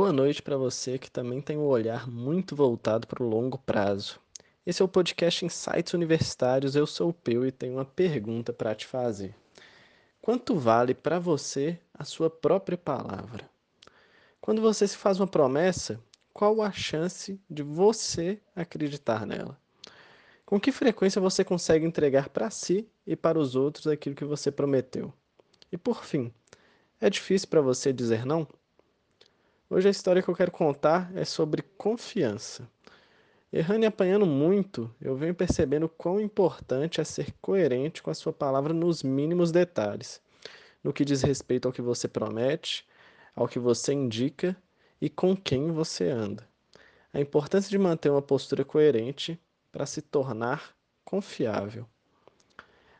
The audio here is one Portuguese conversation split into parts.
Boa noite para você que também tem um olhar muito voltado para o longo prazo. Esse é o podcast Insights Universitários. Eu sou o Peu e tenho uma pergunta para te fazer. Quanto vale para você a sua própria palavra? Quando você se faz uma promessa, qual a chance de você acreditar nela? Com que frequência você consegue entregar para si e para os outros aquilo que você prometeu? E por fim, é difícil para você dizer não? Hoje a história que eu quero contar é sobre confiança. Errando e apanhando muito, eu venho percebendo quão importante é ser coerente com a sua palavra nos mínimos detalhes, no que diz respeito ao que você promete, ao que você indica e com quem você anda. A importância de manter uma postura coerente para se tornar confiável.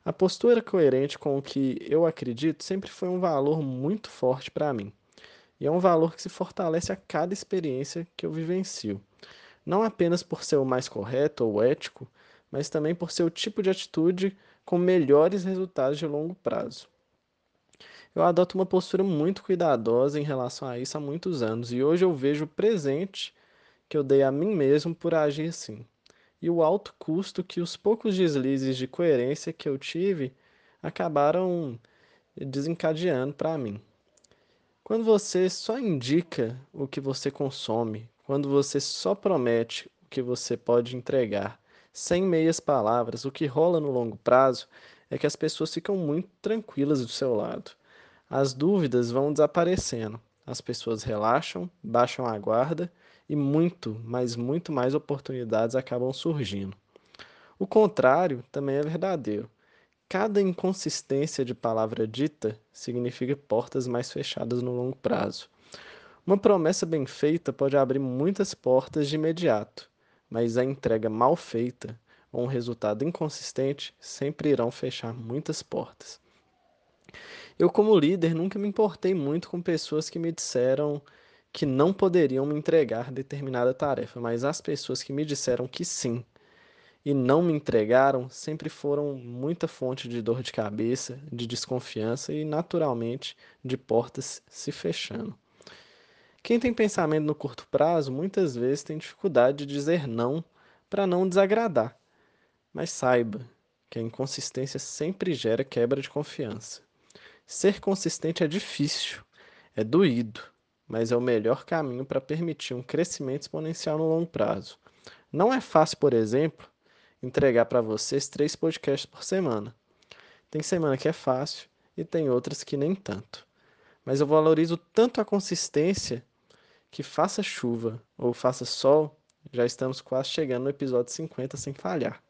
A postura coerente com o que eu acredito sempre foi um valor muito forte para mim. E é um valor que se fortalece a cada experiência que eu vivencio. Não apenas por ser o mais correto ou ético, mas também por ser o tipo de atitude com melhores resultados de longo prazo. Eu adoto uma postura muito cuidadosa em relação a isso há muitos anos e hoje eu vejo o presente que eu dei a mim mesmo por agir assim. E o alto custo que os poucos deslizes de coerência que eu tive acabaram desencadeando para mim. Quando você só indica o que você consome, quando você só promete o que você pode entregar, sem meias palavras, o que rola no longo prazo é que as pessoas ficam muito tranquilas do seu lado. As dúvidas vão desaparecendo, as pessoas relaxam, baixam a guarda e muito, mas muito mais oportunidades acabam surgindo. O contrário também é verdadeiro. Cada inconsistência de palavra dita significa portas mais fechadas no longo prazo. Uma promessa bem feita pode abrir muitas portas de imediato, mas a entrega mal feita ou um resultado inconsistente sempre irão fechar muitas portas. Eu, como líder, nunca me importei muito com pessoas que me disseram que não poderiam me entregar determinada tarefa, mas as pessoas que me disseram que sim, e não me entregaram sempre foram muita fonte de dor de cabeça, de desconfiança e, naturalmente, de portas se fechando. Quem tem pensamento no curto prazo muitas vezes tem dificuldade de dizer não para não desagradar. Mas saiba que a inconsistência sempre gera quebra de confiança. Ser consistente é difícil, é doído, mas é o melhor caminho para permitir um crescimento exponencial no longo prazo. Não é fácil, por exemplo, entregar para vocês três podcasts por semana. Tem semana que é fácil e tem outras que nem tanto. Mas eu valorizo tanto a consistência que faça chuva ou faça sol, já estamos quase chegando no episódio 50 sem falhar.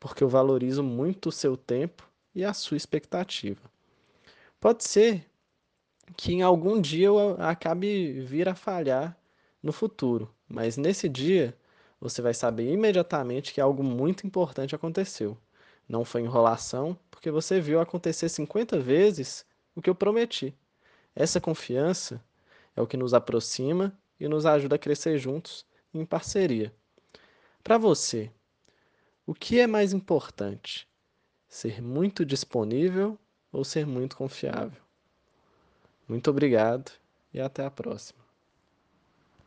Porque eu valorizo muito o seu tempo e a sua expectativa. Pode ser que em algum dia eu acabe vir a falhar no futuro, mas nesse dia você vai saber imediatamente que algo muito importante aconteceu. Não foi enrolação, porque você viu acontecer 50 vezes o que eu prometi. Essa confiança é o que nos aproxima e nos ajuda a crescer juntos em parceria. Para você, o que é mais importante? Ser muito disponível ou ser muito confiável? Muito obrigado e até a próxima.